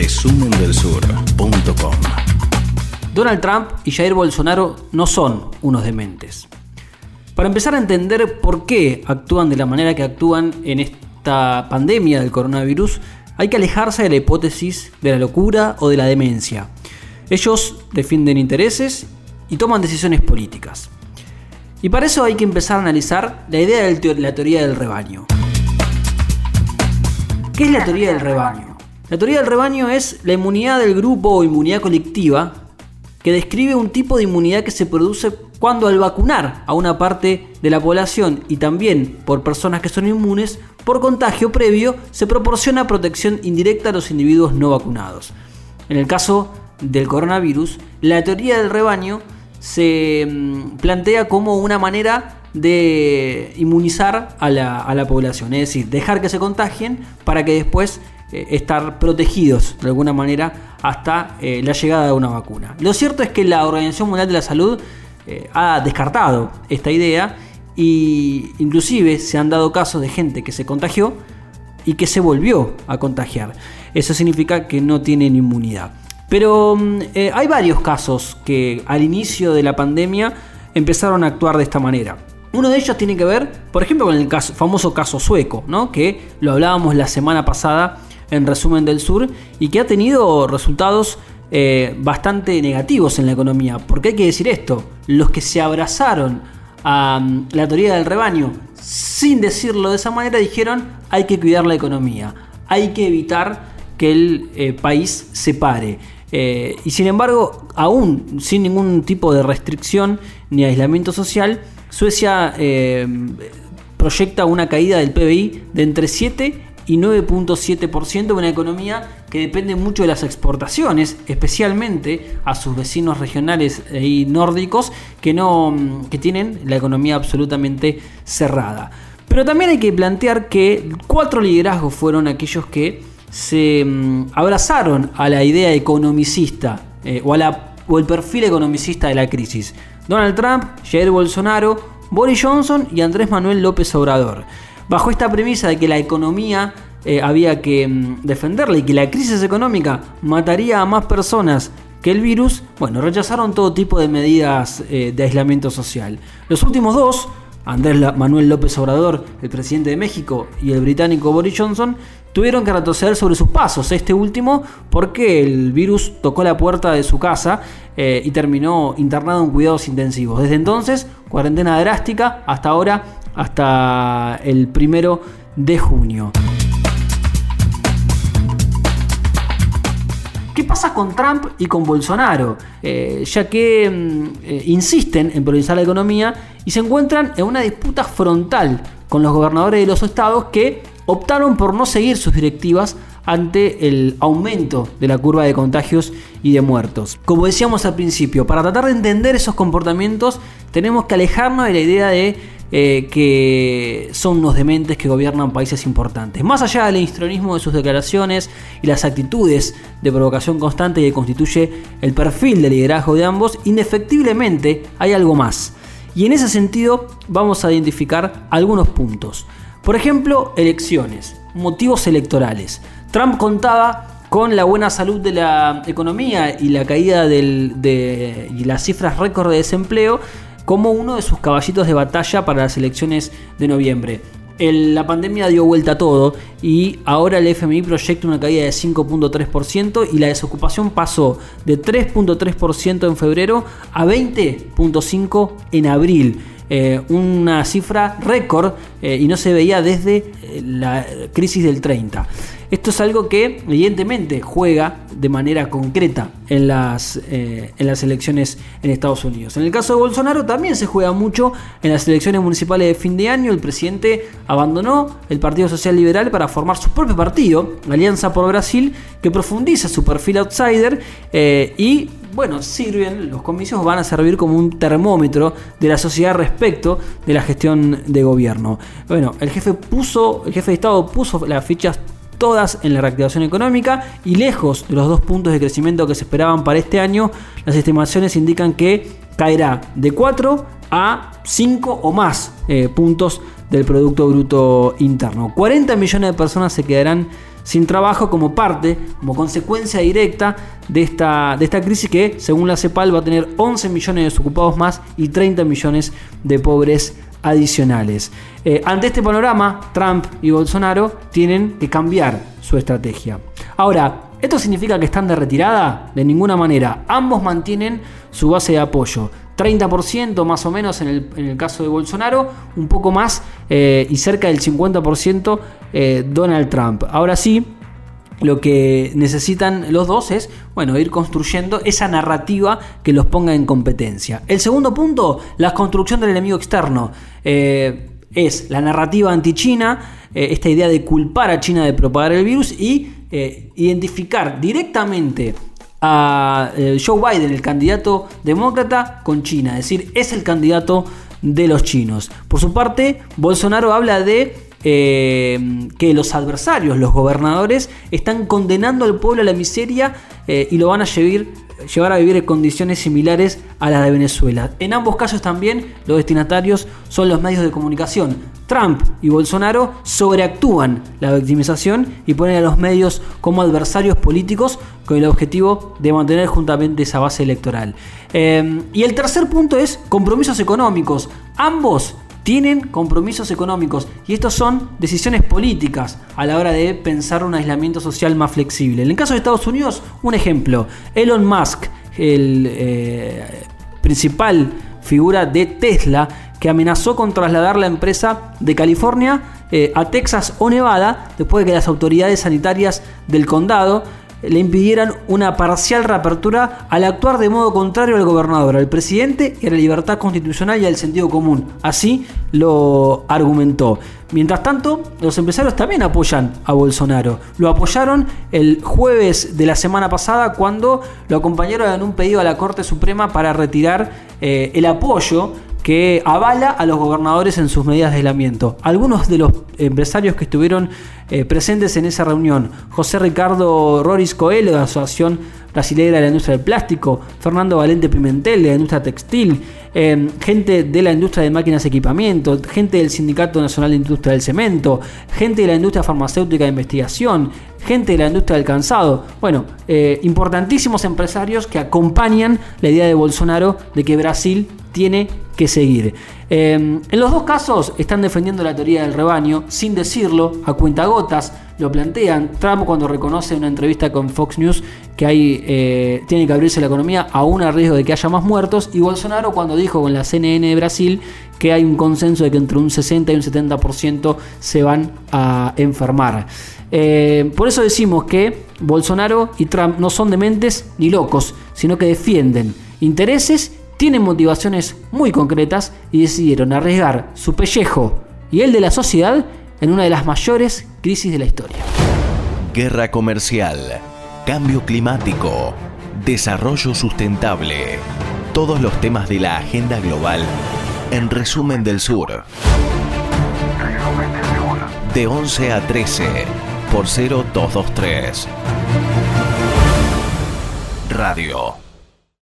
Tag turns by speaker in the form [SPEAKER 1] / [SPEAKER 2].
[SPEAKER 1] resumendelsur.com.
[SPEAKER 2] Donald Trump y Jair Bolsonaro no son unos dementes. Para empezar a entender por qué actúan de la manera que actúan en esta pandemia del coronavirus, hay que alejarse de la hipótesis de la locura o de la demencia. Ellos defienden intereses y toman decisiones políticas. Y para eso hay que empezar a analizar la idea de la teoría del rebaño. ¿Qué es la teoría del rebaño? La teoría del rebaño es la inmunidad del grupo o inmunidad colectiva que describe un tipo de inmunidad que se produce cuando al vacunar a una parte de la población y también por personas que son inmunes, por contagio previo se proporciona protección indirecta a los individuos no vacunados. En el caso del coronavirus, la teoría del rebaño se mm, plantea como una manera de inmunizar a la, población, es decir, dejar que se contagien para que después eh, estar protegidos de alguna manera hasta eh, la llegada de una vacuna. Lo cierto es que la Organización Mundial de la Salud eh, ha descartado esta idea y inclusive se han dado casos de gente que se contagió y que se volvió a contagiar. Eso significa que no tienen inmunidad. Pero mm, hay varios casos que al inicio de la pandemia empezaron a actuar de esta manera. Uno de ellos tiene que ver, por ejemplo, con el famoso caso sueco, ¿no? que lo hablábamos la semana pasada en resumen del sur y que ha tenido resultados eh, bastante negativos en la economía. Porque hay que decir esto, los que se abrazaron a mm, la teoría del rebaño sin decirlo de esa manera dijeron hay que cuidar la economía, hay que evitar que el eh, país se pare. Eh, y sin embargo, aún sin ningún tipo de restricción ni aislamiento social, Suecia proyecta una caída del PBI de entre 7 y 9.7%, una economía que depende mucho de las exportaciones, especialmente a sus vecinos regionales y nórdicos que, no, que tienen la economía absolutamente cerrada. Pero también hay que plantear que cuatro liderazgos fueron aquellos que se mm, abrazaron a la idea economicista eh, o, a la, o el perfil economicista de la crisis. Donald Trump, Jair Bolsonaro, Boris Johnson y Andrés Manuel López Obrador. Bajo esta premisa de que la economía eh, había que mm, defenderla y que la crisis económica mataría a más personas que el virus, bueno, rechazaron todo tipo de medidas eh, de aislamiento social. Los últimos dos, Andrés Manuel López Obrador, el presidente de México, y el británico Boris Johnson, tuvieron que retroceder sobre sus pasos. Este último porque el virus tocó la puerta de su casa eh, y terminó internado en cuidados intensivos. Desde entonces, cuarentena drástica hasta ahora, hasta el primero de junio. ¿Qué pasa con Trump y con Bolsonaro? Eh, ya que mm, eh, insisten en priorizar la economía y se encuentran en una disputa frontal con los gobernadores de los estados que optaron por no seguir sus directivas ante el aumento de la curva de contagios y de muertos. Como decíamos al principio, para tratar de entender esos comportamientos tenemos que alejarnos de la idea de eh, que son unos dementes que gobiernan países importantes. Más allá del histrionismo de sus declaraciones y las actitudes de provocación constante que constituye el perfil de liderazgo de ambos, indefectiblemente hay algo más. Y en ese sentido vamos a identificar algunos puntos. Por ejemplo, elecciones, motivos electorales. Trump contaba con la buena salud de la economía y la caída de y las cifras récord de desempleo como uno de sus caballitos de batalla para las elecciones de noviembre. la pandemia dio vuelta a todo y ahora el FMI proyecta una caída de 5.3% y la desocupación pasó de 3.3% en febrero a 20.5% en abril. Eh, una cifra récord eh, y no se veía desde eh, la crisis del 30. Esto es algo que evidentemente juega de manera concreta en las, en las elecciones en Estados Unidos. En el caso de Bolsonaro también se juega mucho en las elecciones municipales de fin de año. El presidente abandonó el Partido Social Liberal para formar su propio partido, Alianza por Brasil, que profundiza su perfil outsider y bueno, sirven, los comicios van a servir como un termómetro de la sociedad respecto de la gestión de gobierno. Bueno, el jefe puso, el jefe de Estado puso las fichas todas en la reactivación económica y lejos de los dos puntos de crecimiento que se esperaban para este año, las estimaciones indican que caerá de 4 a 5 o más eh, puntos del Producto Bruto Interno. 40 millones de personas se quedarán sin trabajo como parte, como consecuencia directa de esta, de esta crisis que, según la CEPAL, va a tener 11 millones de desocupados más y 30 millones de pobres adicionales. Eh, ante este panorama, Trump y Bolsonaro tienen que cambiar su estrategia. Ahora, ¿esto significa que están de retirada? De ninguna manera. Ambos mantienen su base de apoyo. 30% más o menos en el, caso de Bolsonaro, un poco más eh, y cerca del 50% eh, Donald Trump. Ahora sí, lo que necesitan los dos es, bueno, ir construyendo esa narrativa que los ponga en competencia. El segundo punto, la construcción del enemigo externo. Eh, es la narrativa anti-China, esta idea de culpar a China de propagar el virus y identificar directamente a eh, Joe Biden, el candidato demócrata, con China. Es decir, es el candidato de los chinos. Por su parte, Bolsonaro habla de eh, que los adversarios, los gobernadores, están condenando al pueblo a la miseria eh, y lo van a llevar, llevar a vivir en condiciones similares a las de Venezuela. En ambos casos también los destinatarios son los medios de comunicación. Trump y Bolsonaro sobreactúan la victimización y ponen a los medios como adversarios políticos con el objetivo de mantener juntamente esa base electoral. Eh, y el tercer punto es compromisos económicos. Ambos tienen compromisos económicos y estos son decisiones políticas a la hora de pensar un aislamiento social más flexible. En el caso de Estados Unidos, un ejemplo, Elon Musk, el eh, principal figura de Tesla, que amenazó con trasladar la empresa de California eh, a Texas o Nevada después de que las autoridades sanitarias del condado le impidieran una parcial reapertura al actuar de modo contrario al gobernador, al presidente y a la libertad constitucional y al sentido común. Así lo argumentó. Mientras tanto, los empresarios también apoyan a Bolsonaro. Lo apoyaron el jueves de la semana pasada cuando lo acompañaron en un pedido a la Corte Suprema para retirar eh, el apoyo que avala a los gobernadores en sus medidas de aislamiento. Algunos de los empresarios que estuvieron eh, presentes en esa reunión, José Ricardo Roris Coelho de la Asociación Brasileira de la Industria del Plástico, Fernando Valente Pimentel de la Industria Textil, eh, gente de la Industria de Máquinas y Equipamiento, gente del Sindicato Nacional de Industria del Cemento, gente de la Industria Farmacéutica de Investigación, gente de la Industria del Cansado. Bueno, eh, importantísimos empresarios que acompañan la idea de Bolsonaro de que Brasil tiene que seguir. Em, en los dos casos están defendiendo la teoría del rebaño sin decirlo, a cuentagotas lo plantean. Trump cuando reconoce en una entrevista con Fox News que hay, eh, tiene que abrirse la economía aún a riesgo de que haya más muertos. Y Bolsonaro cuando dijo con la CNN de Brasil que hay un consenso de que entre un 60 y un 70% se van a enfermar. Eh, por eso decimos que Bolsonaro y Trump no son dementes ni locos, sino que defienden intereses tienen motivaciones muy concretas y decidieron arriesgar su pellejo y el de la sociedad en una de las mayores crisis de la historia.
[SPEAKER 1] Guerra comercial, cambio climático, desarrollo sustentable, todos los temas de la agenda global en resumen del sur. De 11 a 13 por 0223. Radio